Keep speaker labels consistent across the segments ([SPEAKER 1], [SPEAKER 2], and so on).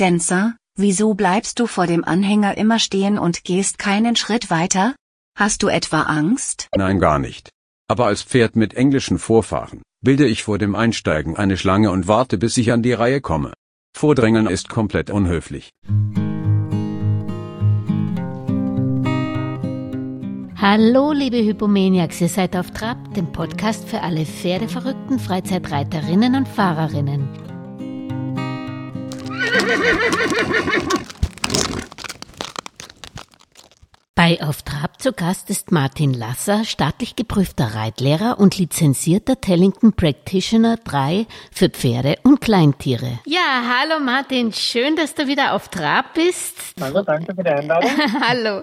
[SPEAKER 1] Dancer, wieso bleibst du vor dem Anhänger immer stehen und gehst keinen Schritt weiter? Hast du etwa Angst?
[SPEAKER 2] Nein, gar nicht. Aber als Pferd mit englischen Vorfahren bilde ich vor dem Einsteigen eine Schlange und warte, bis ich an die Reihe komme. Vordrängeln ist komplett unhöflich.
[SPEAKER 3] Hallo, liebe Hypomaniacs, ihr seid auf Trab, dem Podcast für alle pferdeverrückten Freizeitreiterinnen und Fahrerinnen. Bei Auf Trab zu Gast ist Martin Lasser, staatlich geprüfter Reitlehrer und lizenzierter Tellington Practitioner 3 für Pferde und Kleintiere. Ja, hallo Martin, schön, dass du wieder auf Trab bist.
[SPEAKER 4] Hallo, danke für die Einladung.
[SPEAKER 3] hallo.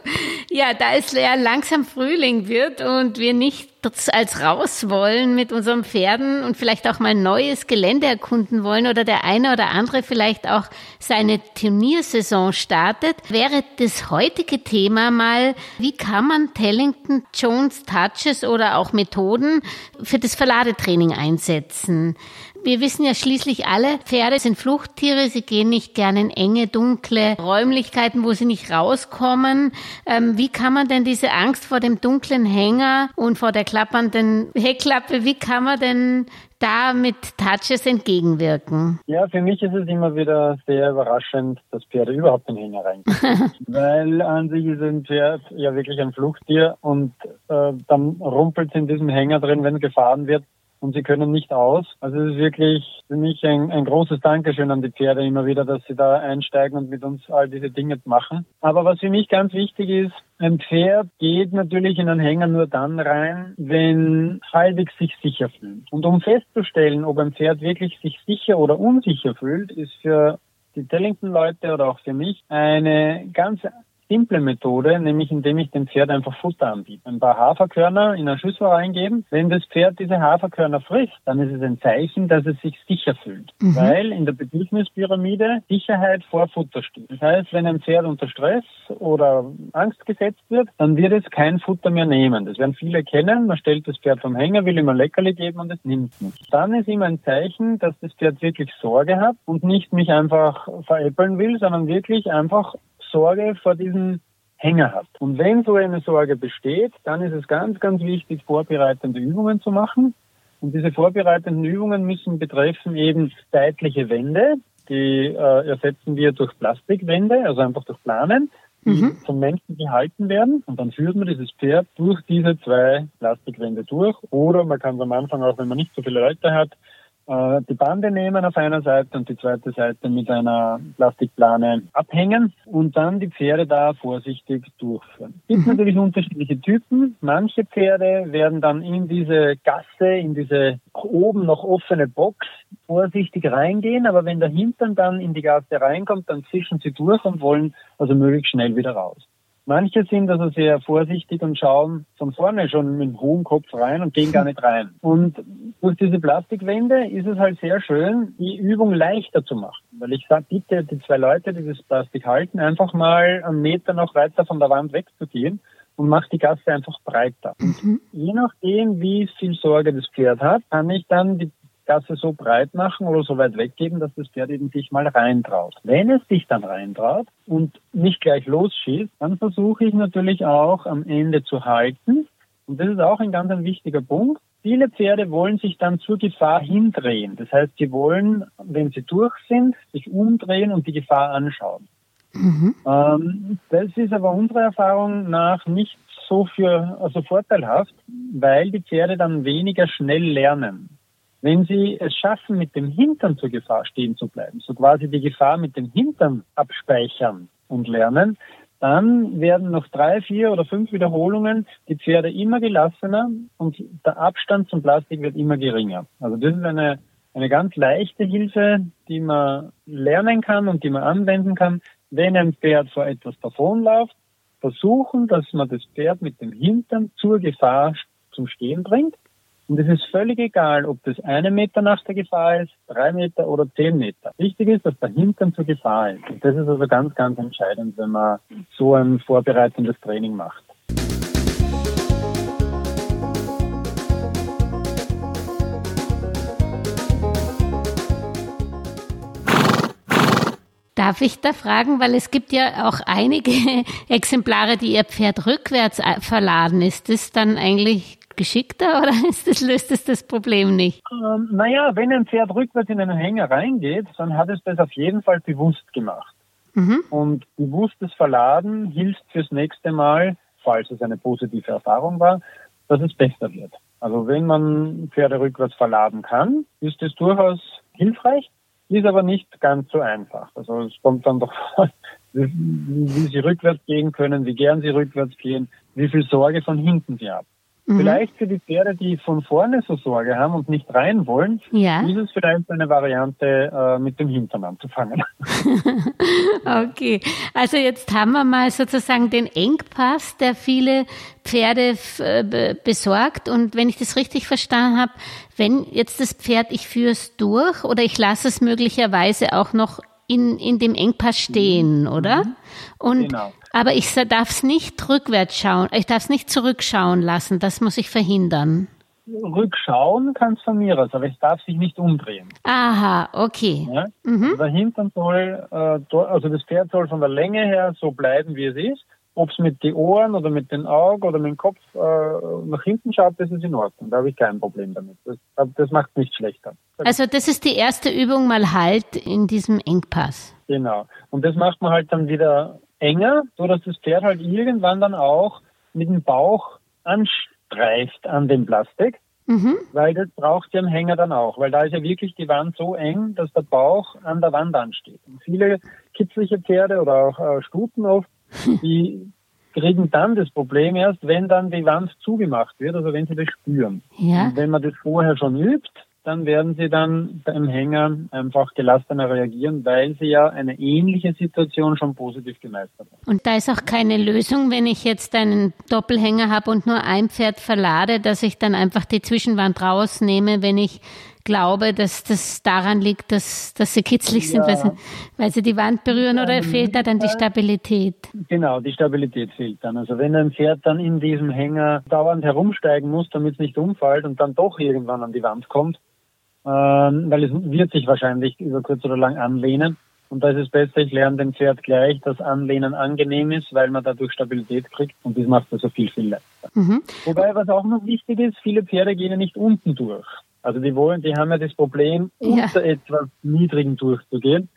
[SPEAKER 3] Ja, da es ja langsam Frühling wird und wir nicht als raus wollen mit unseren Pferden und vielleicht auch mal neues Gelände erkunden wollen oder der eine oder andere vielleicht auch seine Turniersaison startet, wäre das heutige Thema mal, wie kann man Tellington Jones Touches oder auch Methoden für das Verladetraining einsetzen? Wir wissen ja schließlich alle, Pferde sind Fluchttiere, sie gehen nicht gerne in enge, dunkle Räumlichkeiten, wo sie nicht rauskommen. Ähm, wie kann man denn diese Angst vor dem dunklen Hänger und vor der klappernden Heckklappe, wie kann man denn da mit Touches entgegenwirken?
[SPEAKER 4] Ja, für mich ist es immer wieder sehr überraschend, dass Pferde überhaupt in den Hänger reingehen. Weil an sich ist ein Pferd ja wirklich ein Fluchttier und äh, dann rumpelt es in diesem Hänger drin, wenn gefahren wird und sie können nicht aus. Also es ist wirklich für mich ein, ein großes Dankeschön an die Pferde immer wieder, dass sie da einsteigen und mit uns all diese Dinge machen. Aber was für mich ganz wichtig ist, ein Pferd geht natürlich in einen Hänger nur dann rein, wenn halbwegs sich sicher fühlt. Und um festzustellen, ob ein Pferd wirklich sich sicher oder unsicher fühlt, ist für die Tellington-Leute oder auch für mich eine ganz simple Methode, nämlich indem ich dem Pferd einfach Futter anbiete. Ein paar Haferkörner in eine Schüssel reingeben. Wenn das Pferd diese Haferkörner frisst, dann ist es ein Zeichen, dass es sich sicher fühlt. Mhm. Weil in der Bedürfnispyramide Sicherheit vor Futter steht. Das heißt, wenn ein Pferd unter Stress oder Angst gesetzt wird, dann wird es kein Futter mehr nehmen. Das werden viele kennen. Man stellt das Pferd vom Hänger, will ihm ein Leckerli geben und es nimmt nicht. Dann ist immer ein Zeichen, dass das Pferd wirklich Sorge hat und nicht mich einfach veräppeln will, sondern wirklich einfach Sorge vor diesem Hänger hat. Und wenn so eine Sorge besteht, dann ist es ganz, ganz wichtig, vorbereitende Übungen zu machen. Und diese vorbereitenden Übungen müssen betreffen eben seitliche Wände, die äh, ersetzen wir durch Plastikwände, also einfach durch Planen, die mhm. vom Menschen gehalten werden. Und dann führt man dieses Pferd durch diese zwei Plastikwände durch. Oder man kann es am Anfang auch, wenn man nicht so viele Leute hat, äh, die Bande nehmen auf einer Seite und die zweite Seite mit einer Plastikplane abhängen und dann die Pferde da vorsichtig durchführen. Es gibt mhm. natürlich unterschiedliche Typen. Manche Pferde werden dann in diese Gasse, in diese oben noch offene Box vorsichtig reingehen, aber wenn der Hintern dann in die Gasse reinkommt, dann fischen sie durch und wollen also möglichst schnell wieder raus. Manche sind also sehr vorsichtig und schauen von vorne schon mit dem hohen Kopf rein und gehen gar nicht rein. Und durch diese Plastikwände ist es halt sehr schön, die Übung leichter zu machen. Weil ich sage, bitte die zwei Leute, die das Plastik halten, einfach mal einen Meter noch weiter von der Wand wegzugehen und macht die Gasse einfach breiter. Mhm. je nachdem, wie viel Sorge das Pferd hat, kann ich dann die Gasse so breit machen oder so weit weggeben, dass das Pferd eben sich mal reintraut. Wenn es sich dann reintraut und nicht gleich losschießt, dann versuche ich natürlich auch am Ende zu halten. Und das ist auch ein ganz ein wichtiger Punkt. Viele Pferde wollen sich dann zur Gefahr hindrehen. Das heißt, sie wollen, wenn sie durch sind, sich umdrehen und die Gefahr anschauen. Mhm. Ähm, das ist aber unserer Erfahrung nach nicht so für, also vorteilhaft, weil die Pferde dann weniger schnell lernen. Wenn Sie es schaffen, mit dem Hintern zur Gefahr stehen zu bleiben, so quasi die Gefahr mit dem Hintern abspeichern und lernen, dann werden noch drei, vier oder fünf Wiederholungen die Pferde immer gelassener und der Abstand zum Plastik wird immer geringer. Also das ist eine, eine ganz leichte Hilfe, die man lernen kann und die man anwenden kann, wenn ein Pferd vor etwas davonläuft. Versuchen, dass man das Pferd mit dem Hintern zur Gefahr zum Stehen bringt und es ist völlig egal, ob das eine Meter nach der Gefahr ist, drei Meter oder zehn Meter. Wichtig ist, dass der Hintern zur Gefahr ist. Und das ist also ganz, ganz entscheidend, wenn man so ein vorbereitendes Training macht.
[SPEAKER 3] Darf ich da fragen, weil es gibt ja auch einige Exemplare, die ihr Pferd rückwärts verladen. Ist das dann eigentlich geschickter oder das, löst es das Problem nicht?
[SPEAKER 4] Ähm, naja, wenn ein Pferd rückwärts in einen Hänger reingeht, dann hat es das auf jeden Fall bewusst gemacht. Mhm. Und bewusstes Verladen hilft fürs nächste Mal, falls es eine positive Erfahrung war, dass es besser wird. Also wenn man Pferde rückwärts verladen kann, ist es durchaus hilfreich, ist aber nicht ganz so einfach. Also es kommt dann doch, wie, wie sie rückwärts gehen können, wie gern sie rückwärts gehen, wie viel Sorge von hinten sie haben. Mhm. Vielleicht für die Pferde, die von vorne so Sorge haben und nicht rein wollen, ja. ist es vielleicht eine Variante, äh, mit dem Hintern anzufangen.
[SPEAKER 3] okay, also jetzt haben wir mal sozusagen den Engpass, der viele Pferde äh, besorgt. Und wenn ich das richtig verstanden habe, wenn jetzt das Pferd, ich führe es durch oder ich lasse es möglicherweise auch noch in, in dem Engpass stehen, mhm. oder? Und, genau. Aber ich darf es nicht rückwärts schauen, ich darf es nicht zurückschauen lassen, das muss ich verhindern.
[SPEAKER 4] Rückschauen kann es von mir aus, aber es darf sich nicht umdrehen.
[SPEAKER 3] Aha, okay. Ja?
[SPEAKER 4] Mhm. Also der Hintern soll, äh, also das Pferd soll von der Länge her so bleiben, wie es ist. Ob es mit den Ohren oder mit den Augen oder mit dem Kopf äh, nach hinten schaut, das ist in Ordnung. Da habe ich kein Problem damit. Das, das macht es nicht schlechter.
[SPEAKER 3] Also das ist die erste Übung mal halt in diesem Engpass.
[SPEAKER 4] Genau. Und das macht man halt dann wieder enger, so dass das Pferd halt irgendwann dann auch mit dem Bauch anstreift an dem Plastik. Mhm. Weil das braucht ja im Hänger dann auch, weil da ist ja wirklich die Wand so eng, dass der Bauch an der Wand ansteht. Und viele kitzliche Pferde oder auch äh, Stuten oft, die kriegen dann das Problem erst, wenn dann die Wand zugemacht wird, also wenn sie das spüren. Ja. Und wenn man das vorher schon übt, dann werden sie dann beim Hänger einfach gelassener reagieren, weil sie ja eine ähnliche Situation schon positiv gemeistert haben.
[SPEAKER 3] Und da ist auch keine Lösung, wenn ich jetzt einen Doppelhänger habe und nur ein Pferd verlade, dass ich dann einfach die Zwischenwand rausnehme, wenn ich glaube, dass das daran liegt, dass, dass sie kitzlig sind, ja. weil, sie, weil sie die Wand berühren oder fehlt da dann die Stabilität?
[SPEAKER 4] Genau, die Stabilität fehlt dann. Also wenn ein Pferd dann in diesem Hänger dauernd herumsteigen muss, damit es nicht umfällt und dann doch irgendwann an die Wand kommt, ähm, weil es wird sich wahrscheinlich über kurz oder lang anlehnen. Und da ist es besser, ich lerne dem Pferd gleich, dass Anlehnen angenehm ist, weil man dadurch Stabilität kriegt und das macht also viel, viel leichter. Mhm. Wobei, was auch noch wichtig ist, viele Pferde gehen ja nicht unten durch. Also die wollen, die haben ja das Problem, ja. unter etwas Niedrigen durchzugehen.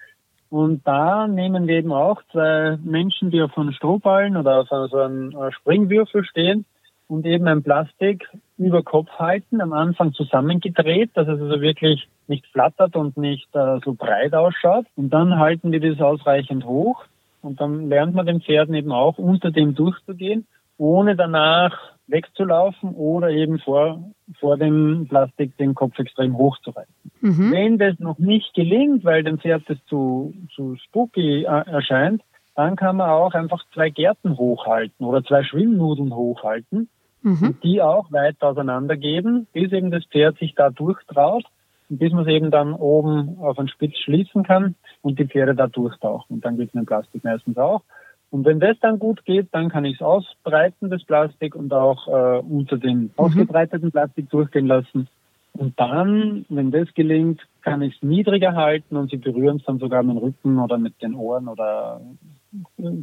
[SPEAKER 4] Und da nehmen wir eben auch zwei Menschen, die auf einem Strohballen oder auf so einem Springwürfel stehen und eben ein Plastik über Kopf halten, am Anfang zusammengedreht, dass es also wirklich nicht flattert und nicht äh, so breit ausschaut. Und dann halten die das ausreichend hoch und dann lernt man den Pferden eben auch unter dem durchzugehen, ohne danach wegzulaufen oder eben vor, vor dem Plastik den Kopf extrem hoch zu reißen. Mhm. Wenn das noch nicht gelingt, weil dem Pferd das zu, zu spooky äh, erscheint, dann kann man auch einfach zwei Gärten hochhalten oder zwei Schwimmnudeln hochhalten mhm. und die auch weit auseinandergeben, bis eben das Pferd sich da durchtraut und bis man es eben dann oben auf einen Spitz schließen kann und die Pferde da durchtauchen. Und dann geht es mit dem Plastik meistens auch. Und wenn das dann gut geht, dann kann ich es ausbreiten, das Plastik, und auch äh, unter dem mhm. ausgebreiteten Plastik durchgehen lassen. Und dann, wenn das gelingt, kann ich es niedriger halten und sie berühren es dann sogar mit dem Rücken oder mit den Ohren oder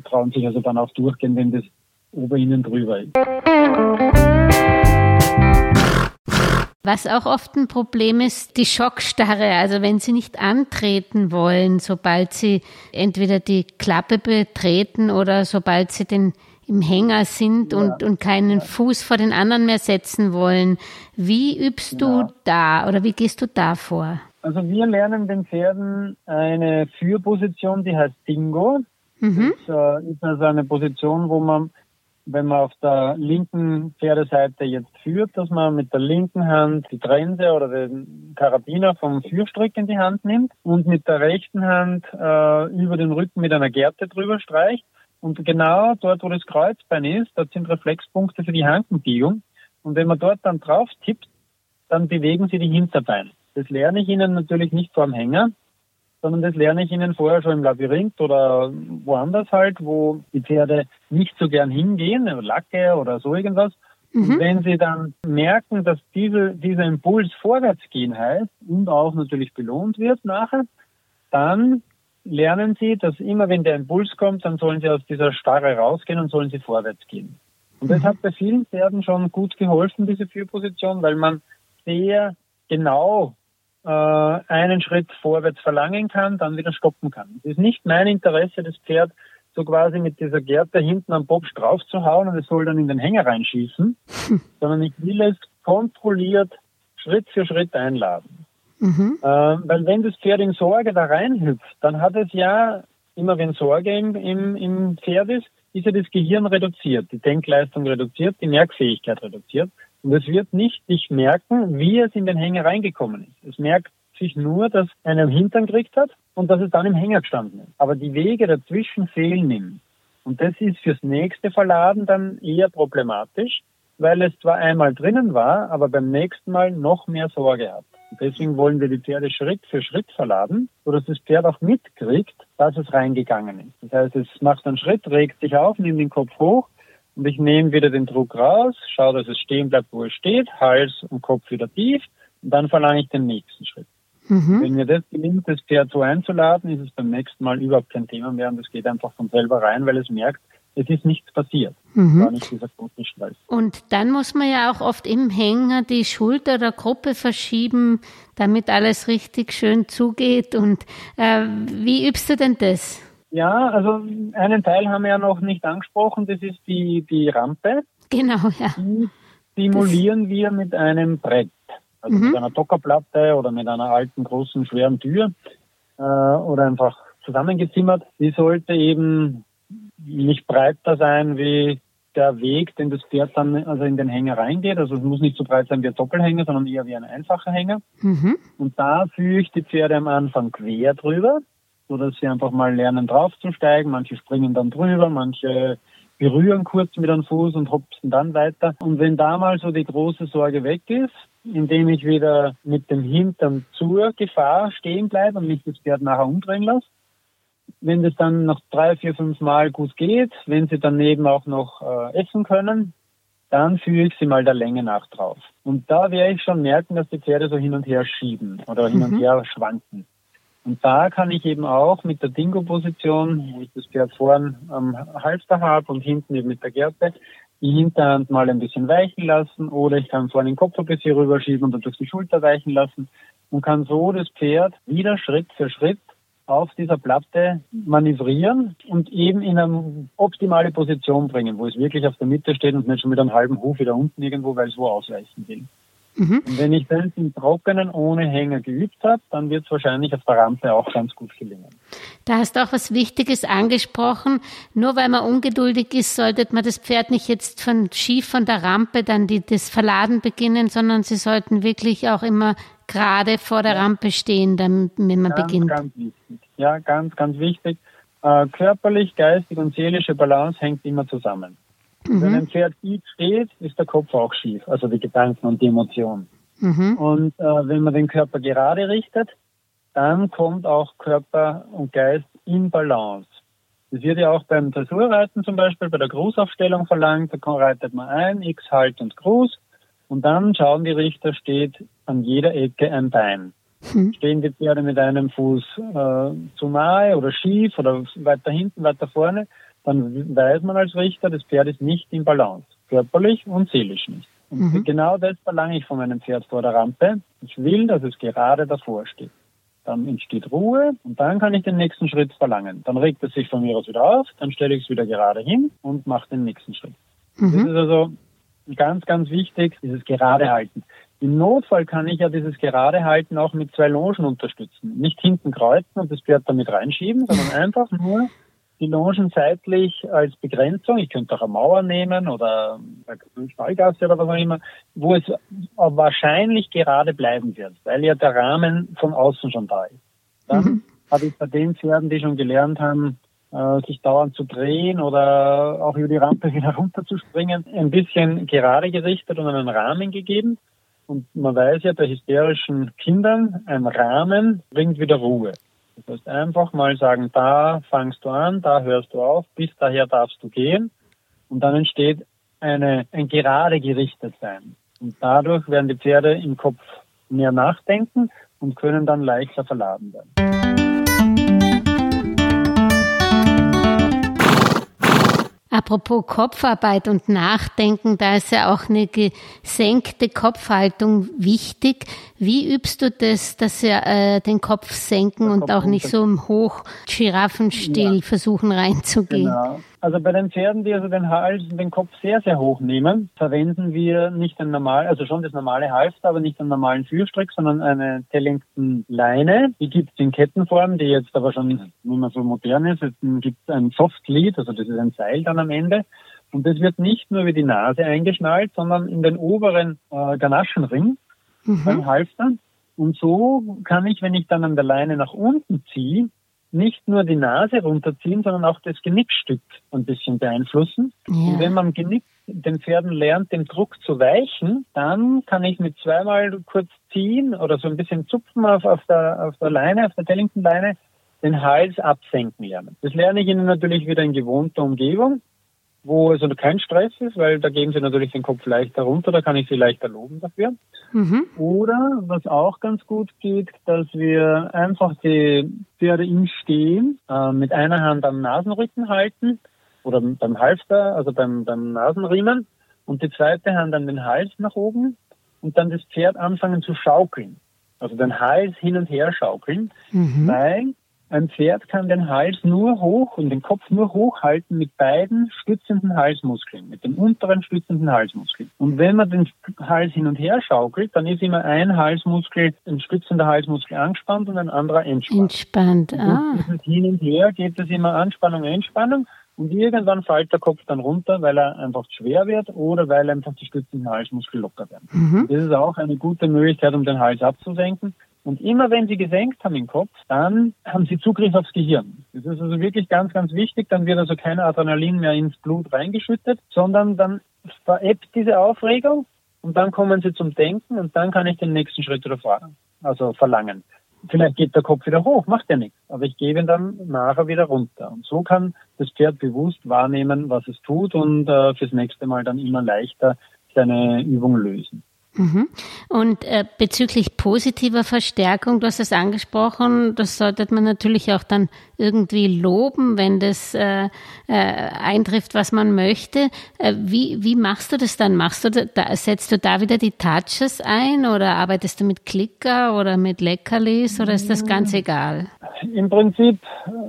[SPEAKER 4] trauen sich also dann auch durchgehen, wenn das ober ihnen drüber ist.
[SPEAKER 3] Was auch oft ein Problem ist, die Schockstarre. Also wenn sie nicht antreten wollen, sobald sie entweder die Klappe betreten oder sobald sie den im Hänger sind ja. und, und keinen Fuß vor den anderen mehr setzen wollen. Wie übst ja. du da oder wie gehst du da vor?
[SPEAKER 4] Also wir lernen den Pferden eine Führposition, die heißt Dingo. Mhm. Das äh, ist also eine Position, wo man wenn man auf der linken Pferdeseite jetzt führt, dass man mit der linken Hand die Trense oder den Karabiner vom Führstrick in die Hand nimmt und mit der rechten Hand äh, über den Rücken mit einer Gerte drüber streicht. Und genau dort, wo das Kreuzbein ist, dort sind Reflexpunkte für die Hankenbiegung. Und wenn man dort dann drauf tippt, dann bewegen sie die Hinterbeine. Das lerne ich Ihnen natürlich nicht vor dem Hänger, sondern das lerne ich ihnen vorher schon im Labyrinth oder woanders halt, wo die Pferde nicht so gern hingehen, Lacke oder so irgendwas. Mhm. Wenn sie dann merken, dass diese, dieser Impuls vorwärts gehen heißt und auch natürlich belohnt wird nachher, dann lernen sie, dass immer wenn der Impuls kommt, dann sollen sie aus dieser Starre rausgehen und sollen sie vorwärts gehen. Und das hat bei vielen Pferden schon gut geholfen, diese Führposition, weil man sehr genau äh, einen Schritt vorwärts verlangen kann, dann wieder stoppen kann. Es ist nicht mein Interesse, das Pferd so quasi mit dieser Gerte hinten am Bob drauf zu hauen und es soll dann in den Hänger reinschießen, sondern ich will es kontrolliert Schritt für Schritt einladen. Mhm. Äh, weil wenn das Pferd in Sorge da reinhüpft, dann hat es ja, immer wenn Sorge im, im, im Pferd ist, ist ja das Gehirn reduziert, die Denkleistung reduziert, die Merkfähigkeit reduziert. Und es wird nicht sich merken, wie es in den Hänger reingekommen ist. Es merkt sich nur, dass er einen Hintern gekriegt hat und dass es dann im Hänger gestanden ist. Aber die Wege dazwischen fehlen ihm. Und das ist fürs nächste Verladen dann eher problematisch, weil es zwar einmal drinnen war, aber beim nächsten Mal noch mehr Sorge hat. Und deswegen wollen wir die Pferde Schritt für Schritt verladen, sodass das Pferd auch mitkriegt, dass es reingegangen ist. Das heißt, es macht einen Schritt, regt sich auf, nimmt den Kopf hoch und ich nehme wieder den Druck raus, schaue, dass es stehen bleibt, wo es steht, Hals und Kopf wieder tief und dann verlange ich den nächsten Schritt. Mhm. Wenn mir das gelingt, das Pferd so einzuladen, ist es beim nächsten Mal überhaupt kein Thema mehr und es geht einfach von selber rein, weil es merkt, es ist nichts passiert. Mhm. Nicht dieser große Stress.
[SPEAKER 3] Und dann muss man ja auch oft im Hänger die Schulter der Gruppe verschieben, damit alles richtig schön zugeht. Und äh, wie übst du denn das?
[SPEAKER 4] Ja, also einen Teil haben wir ja noch nicht angesprochen, das ist die, die Rampe.
[SPEAKER 3] Genau, ja.
[SPEAKER 4] Die simulieren das wir mit einem Brett. Also mhm. mit einer Dockerplatte oder mit einer alten, großen, schweren Tür äh, oder einfach zusammengezimmert. Die sollte eben nicht breiter sein wie der Weg, den das Pferd dann also in den Hänger reingeht. Also es muss nicht so breit sein wie ein Doppelhänger, sondern eher wie ein einfacher Hänger. Mhm. Und da führe ich die Pferde am Anfang quer drüber, so dass sie einfach mal lernen draufzusteigen. Manche springen dann drüber, manche berühren kurz mit einem Fuß und hopsen dann weiter. Und wenn da mal so die große Sorge weg ist, indem ich wieder mit dem Hintern zur Gefahr stehen bleibe und mich das Pferd nachher umdrehen lasse, wenn das dann noch drei, vier, fünf Mal gut geht, wenn sie daneben auch noch äh, essen können, dann führe ich sie mal der Länge nach drauf. Und da werde ich schon merken, dass die Pferde so hin und her schieben oder hin und mhm. her schwanken. Und da kann ich eben auch mit der Dingo-Position, wo ich das Pferd vorn am Halfter habe und hinten eben mit der Gerte, die Hinterhand mal ein bisschen weichen lassen oder ich kann vorne den Kopf ein bisschen rüberschieben und dann durch die Schulter weichen lassen und kann so das Pferd wieder Schritt für Schritt auf dieser Platte manövrieren und eben in eine optimale Position bringen, wo es wirklich auf der Mitte steht und nicht schon mit einem halben Huf wieder unten irgendwo, weil es wo ausweichen will. Mhm. Und wenn ich das im Trockenen ohne Hänger geübt habe, dann wird es wahrscheinlich auf der Rampe auch ganz gut gelingen.
[SPEAKER 3] Da hast du auch was Wichtiges angesprochen. Nur weil man ungeduldig ist, sollte man das Pferd nicht jetzt von schief von der Rampe dann die, das Verladen beginnen, sondern sie sollten wirklich auch immer gerade vor der Rampe stehen, dann, wenn man
[SPEAKER 4] ganz,
[SPEAKER 3] beginnt.
[SPEAKER 4] Ganz wichtig. Ja, ganz, ganz wichtig. Äh, körperlich, geistig und seelische Balance hängt immer zusammen. Mhm. Wenn ein Pferd tief steht, ist der Kopf auch schief, also die Gedanken und die Emotionen. Mhm. Und äh, wenn man den Körper gerade richtet, dann kommt auch Körper und Geist in Balance. Das wird ja auch beim Dressurreiten zum Beispiel bei der Grußaufstellung verlangt. Da reitet man ein, X, Halt und Gruß. Und dann schauen die Richter, steht an jeder Ecke ein Bein. Hm. Stehen die Pferde mit einem Fuß äh, zu nahe oder schief oder weiter hinten, weiter vorne, dann weiß man als Richter, das Pferd ist nicht in Balance, körperlich und seelisch nicht. Und mhm. genau das verlange ich von meinem Pferd vor der Rampe. Ich will, dass es gerade davor steht. Dann entsteht Ruhe und dann kann ich den nächsten Schritt verlangen. Dann regt es sich von mir aus wieder auf, dann stelle ich es wieder gerade hin und mache den nächsten Schritt. Mhm. Das ist also ganz, ganz wichtig, dieses Gerade halten. Im Notfall kann ich ja dieses Gerade halten auch mit zwei Longen unterstützen. Nicht hinten kreuzen und das Pferd damit reinschieben, sondern einfach nur die Longen seitlich als Begrenzung. Ich könnte auch eine Mauer nehmen oder eine Stallgasse oder was auch immer, wo es wahrscheinlich gerade bleiben wird, weil ja der Rahmen von außen schon da ist. Dann mhm. habe ich bei den Pferden, die schon gelernt haben, äh, sich dauernd zu drehen oder auch über die Rampe wieder runterzuspringen, ein bisschen gerade gerichtet und einen Rahmen gegeben. Und man weiß ja bei hysterischen Kindern, ein Rahmen bringt wieder Ruhe. Das heißt einfach mal sagen, da fangst du an, da hörst du auf, bis daher darfst du gehen. Und dann entsteht eine, ein gerade gerichtet sein. Und dadurch werden die Pferde im Kopf mehr nachdenken und können dann leichter verladen werden.
[SPEAKER 3] Apropos Kopfarbeit und Nachdenken, da ist ja auch eine gesenkte Kopfhaltung wichtig. Wie übst du das, dass wir äh, den Kopf senken und auch nicht so im Hoch-Giraffenstil ja. versuchen reinzugehen? Genau.
[SPEAKER 4] Also bei den Pferden, die also den Hals und den Kopf sehr, sehr hoch nehmen, verwenden wir nicht ein normal, also schon das normale Halfter, aber nicht einen normalen Führstrick, sondern eine Tellington Leine. Die gibt es in Kettenform, die jetzt aber schon nicht mehr so modern ist. Es gibt ein Soft Lead, also das ist ein Seil dann am Ende. Und das wird nicht nur wie die Nase eingeschnallt, sondern in den oberen äh, Ganaschenring mhm. beim Halfter. Und so kann ich, wenn ich dann an der Leine nach unten ziehe, nicht nur die Nase runterziehen, sondern auch das Genickstück ein bisschen beeinflussen. Ja. Und wenn man Genick den Pferden lernt, dem Druck zu weichen, dann kann ich mit zweimal kurz ziehen oder so ein bisschen zupfen auf, auf, der, auf der Leine, auf der Tellington-Leine, den Hals absenken lernen. Das lerne ich Ihnen natürlich wieder in gewohnter Umgebung wo es also kein Stress ist, weil da geben sie natürlich den Kopf leichter runter, da kann ich sie leichter loben dafür. Mhm. Oder was auch ganz gut geht, dass wir einfach die Pferde im Stehen äh, mit einer Hand am Nasenrücken halten oder beim Halfter, also beim, beim Nasenriemen und die zweite Hand an den Hals nach oben und dann das Pferd anfangen zu schaukeln. Also den Hals hin und her schaukeln, mhm. weil ein Pferd kann den Hals nur hoch und den Kopf nur hoch halten mit beiden stützenden Halsmuskeln, mit den unteren stützenden Halsmuskeln. Und wenn man den Hals hin und her schaukelt, dann ist immer ein Halsmuskel, ein stützender Halsmuskel angespannt und ein anderer entspannt.
[SPEAKER 3] Entspannt, ah.
[SPEAKER 4] Und hin und her geht es immer Anspannung, Entspannung. Und irgendwann fällt der Kopf dann runter, weil er einfach schwer wird oder weil einfach die stützenden Halsmuskel locker werden. Mhm. Das ist auch eine gute Möglichkeit, um den Hals abzusenken. Und immer wenn Sie gesenkt haben im Kopf, dann haben Sie Zugriff aufs Gehirn. Das ist also wirklich ganz, ganz wichtig. Dann wird also kein Adrenalin mehr ins Blut reingeschüttet, sondern dann verebbt diese Aufregung und dann kommen Sie zum Denken und dann kann ich den nächsten Schritt wieder fahren, also verlangen. Vielleicht geht der Kopf wieder hoch, macht ja nichts, aber ich gebe ihn dann nachher wieder runter. Und so kann das Pferd bewusst wahrnehmen, was es tut und äh, fürs nächste Mal dann immer leichter seine Übung lösen.
[SPEAKER 3] Mhm. Und äh, bezüglich positiver Verstärkung, du hast es angesprochen, das sollte man natürlich auch dann irgendwie loben, wenn das äh, äh, eintrifft, was man möchte. Äh, wie, wie machst du das dann? Machst du da, setzt du da wieder die Touches ein oder arbeitest du mit Klicker oder mit Leckerlis oder ist das ganz egal?
[SPEAKER 4] Im Prinzip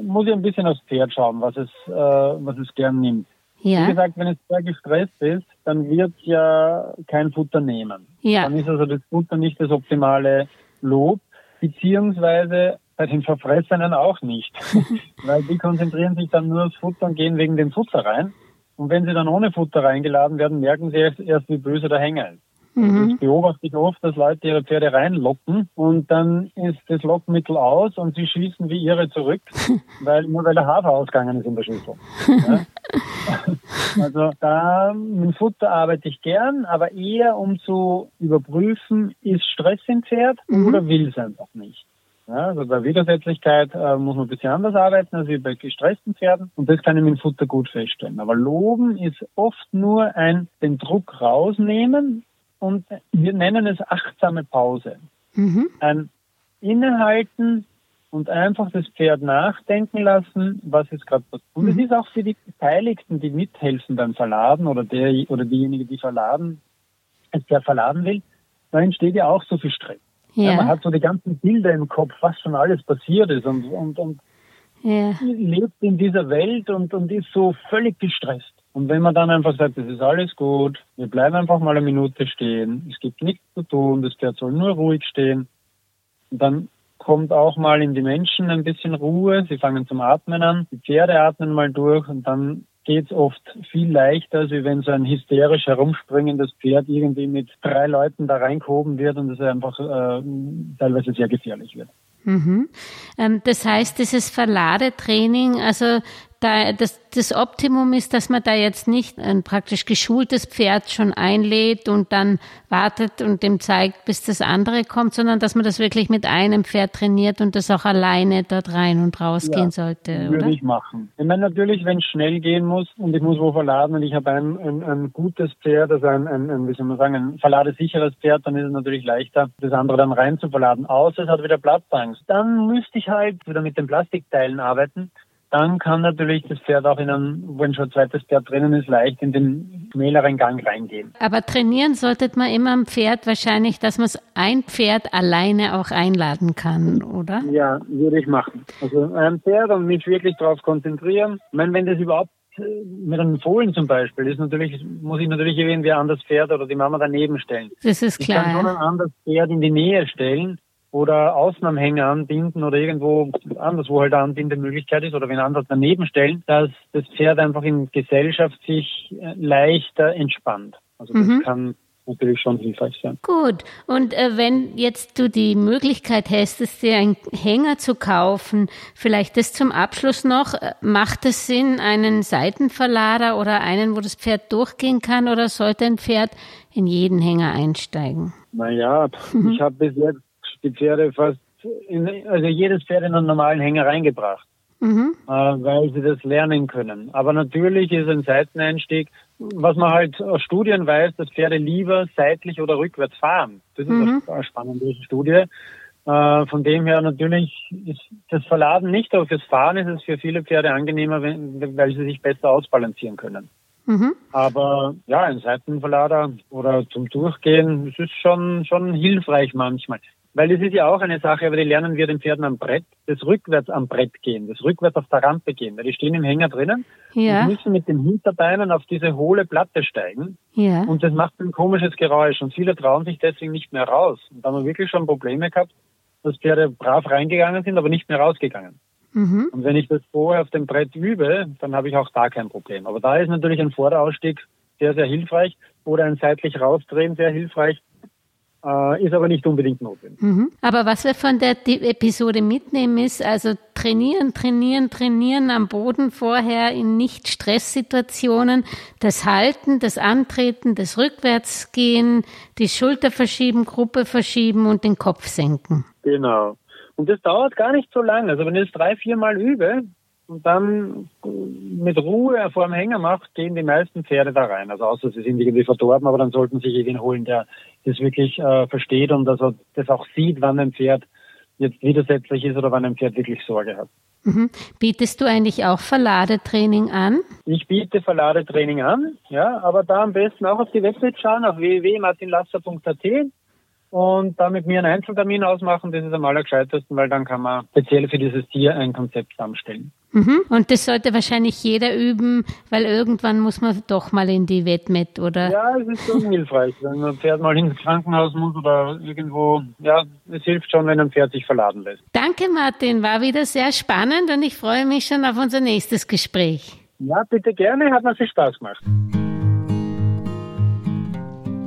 [SPEAKER 4] muss ich ein bisschen aufs Pferd schauen, was es, äh, was es gern nimmt. Ja. Wie gesagt, wenn es sehr gestresst ist, dann wird ja kein Futter nehmen. Ja. Dann ist also das Futter nicht das optimale Lob, beziehungsweise bei den Verfressenen auch nicht. Weil die konzentrieren sich dann nur aufs Futter und gehen wegen dem Futter rein. Und wenn sie dann ohne Futter reingeladen werden, merken sie erst, erst wie böse der Hänger ist. Mhm. Das beobachte ich oft, dass Leute ihre Pferde reinlocken und dann ist das Lockmittel aus und sie schießen wie ihre zurück, weil nur weil der Hafer ausgegangen ist in der Schüssel. Ja? Also da mit Futter arbeite ich gern, aber eher um zu überprüfen, ist Stress im Pferd mhm. oder will es einfach nicht. Ja, also bei Widersetzlichkeit äh, muss man ein bisschen anders arbeiten als bei gestressten Pferden und das kann ich mit Futter gut feststellen. Aber Loben ist oft nur ein den Druck rausnehmen und wir nennen es achtsame Pause. Mhm. Ein Innehalten und einfach das Pferd nachdenken lassen, was ist gerade passiert. Und mhm. es ist auch für die Beteiligten, die mithelfen beim Verladen oder der oder diejenige, die verladen, der verladen will, da entsteht ja auch so viel Stress. Ja. Ja, man hat so die ganzen Bilder im Kopf, was schon alles passiert ist und, und, und ja. lebt in dieser Welt und, und ist so völlig gestresst. Und wenn man dann einfach sagt, es ist alles gut, wir bleiben einfach mal eine Minute stehen, es gibt nichts zu tun, das Pferd soll nur ruhig stehen, dann kommt auch mal in die Menschen ein bisschen Ruhe, sie fangen zum Atmen an, die Pferde atmen mal durch und dann geht es oft viel leichter, als wenn so ein hysterisch herumspringendes Pferd irgendwie mit drei Leuten da reingehoben wird und es einfach äh, teilweise sehr gefährlich wird.
[SPEAKER 3] Mhm. Ähm, das heißt, dieses Verladetraining, also da, das, das Optimum ist, dass man da jetzt nicht ein praktisch geschultes Pferd schon einlädt und dann wartet und dem zeigt, bis das andere kommt, sondern dass man das wirklich mit einem Pferd trainiert und das auch alleine dort rein und raus ja, gehen sollte,
[SPEAKER 4] würde oder? Ich machen. Ich meine, natürlich, wenn es schnell gehen muss und ich muss wo verladen und ich habe ein, ein, ein gutes Pferd, also ein, ein, ein, wie soll man sagen, ein verladesicheres Pferd, dann ist es natürlich leichter, das andere dann rein zu verladen. Außer es hat wieder Platzangst. Dann müsste ich halt wieder mit den Plastikteilen arbeiten dann kann natürlich das Pferd auch in einem, wenn schon ein zweites Pferd drinnen ist, leicht in den schmäleren Gang reingehen.
[SPEAKER 3] Aber trainieren sollte man immer am Pferd wahrscheinlich, dass man ein Pferd alleine auch einladen kann, oder?
[SPEAKER 4] Ja, würde ich machen. Also ein Pferd und mich wirklich darauf konzentrieren. Ich meine, wenn das überhaupt äh, mit einem Fohlen zum Beispiel ist natürlich, muss ich natürlich irgendwie ein anderes Pferd oder die Mama daneben stellen.
[SPEAKER 3] Das ist klar.
[SPEAKER 4] Ich kann schon ein anderes Pferd in die Nähe stellen, oder außen am Hänger anbinden oder irgendwo anders, wo halt eine Anbindemöglichkeit ist oder wenn anders daneben stellen, dass das Pferd einfach in Gesellschaft sich äh, leichter entspannt. Also das mhm. kann natürlich schon hilfreich sein.
[SPEAKER 3] Gut. Und äh, wenn jetzt du die Möglichkeit hättest, dir einen Hänger zu kaufen, vielleicht das zum Abschluss noch, äh, macht es Sinn, einen Seitenverlader oder einen, wo das Pferd durchgehen kann oder sollte ein Pferd in jeden Hänger einsteigen?
[SPEAKER 4] Naja, mhm. ich habe bis jetzt die Pferde fast, in, also jedes Pferd in einen normalen Hänger reingebracht, mhm. äh, weil sie das lernen können. Aber natürlich ist ein Seiteneinstieg, was man halt aus Studien weiß, dass Pferde lieber seitlich oder rückwärts fahren. Das ist mhm. eine spannende Studie. Äh, von dem her natürlich ist das Verladen nicht, aber fürs Fahren ist es für viele Pferde angenehmer, wenn, weil sie sich besser ausbalancieren können. Mhm. Aber ja, ein Seitenverlader oder zum Durchgehen, das ist schon, schon hilfreich manchmal. Weil es ist ja auch eine Sache, aber die lernen wir den Pferden am Brett, das rückwärts am Brett gehen, das rückwärts auf der Rampe gehen, weil die stehen im Hänger drinnen ja. und müssen mit den Hinterbeinen auf diese hohle Platte steigen. Ja. Und das macht ein komisches Geräusch und viele trauen sich deswegen nicht mehr raus. Und da haben wir wirklich schon Probleme gehabt, dass Pferde brav reingegangen sind, aber nicht mehr rausgegangen. Mhm. Und wenn ich das vorher auf dem Brett übe, dann habe ich auch da kein Problem. Aber da ist natürlich ein Vorderausstieg sehr, sehr hilfreich oder ein seitlich rausdrehen sehr hilfreich, äh, ist aber nicht unbedingt notwendig.
[SPEAKER 3] Mhm. Aber was wir von der Episode mitnehmen ist, also trainieren, trainieren, trainieren am Boden vorher in Nicht-Stress-Situationen, das Halten, das Antreten, das Rückwärtsgehen, die Schulter verschieben, Gruppe verschieben und den Kopf senken.
[SPEAKER 4] Genau. Und das dauert gar nicht so lange. Also wenn ich es drei, vier Mal übe, und dann mit Ruhe vor dem Hänger macht, gehen die meisten Pferde da rein. Also außer sie sind irgendwie verdorben, aber dann sollten sie sich jeden holen, der das wirklich äh, versteht und also das auch sieht, wann ein Pferd jetzt widersetzlich ist oder wann ein Pferd wirklich Sorge hat.
[SPEAKER 3] Mhm. Bietest du eigentlich auch Verladetraining an?
[SPEAKER 4] Ich biete Verladetraining an, ja, aber da am besten auch auf die Website schauen, auf www.martinlasser.at und da mit mir einen Einzeltermin ausmachen, das ist am allergescheitesten, weil dann kann man speziell für dieses Tier ein Konzept zusammenstellen.
[SPEAKER 3] Mhm. Und das sollte wahrscheinlich jeder üben, weil irgendwann muss man doch mal in die Wettmet, oder?
[SPEAKER 4] Ja, es ist schon hilfreich, wenn ein Pferd mal ins Krankenhaus muss oder irgendwo, ja, es hilft schon, wenn ein Pferd sich verladen lässt.
[SPEAKER 3] Danke, Martin, war wieder sehr spannend und ich freue mich schon auf unser nächstes Gespräch.
[SPEAKER 4] Ja, bitte gerne, hat mir viel Spaß gemacht.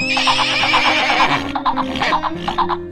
[SPEAKER 3] Ha ha ha ha!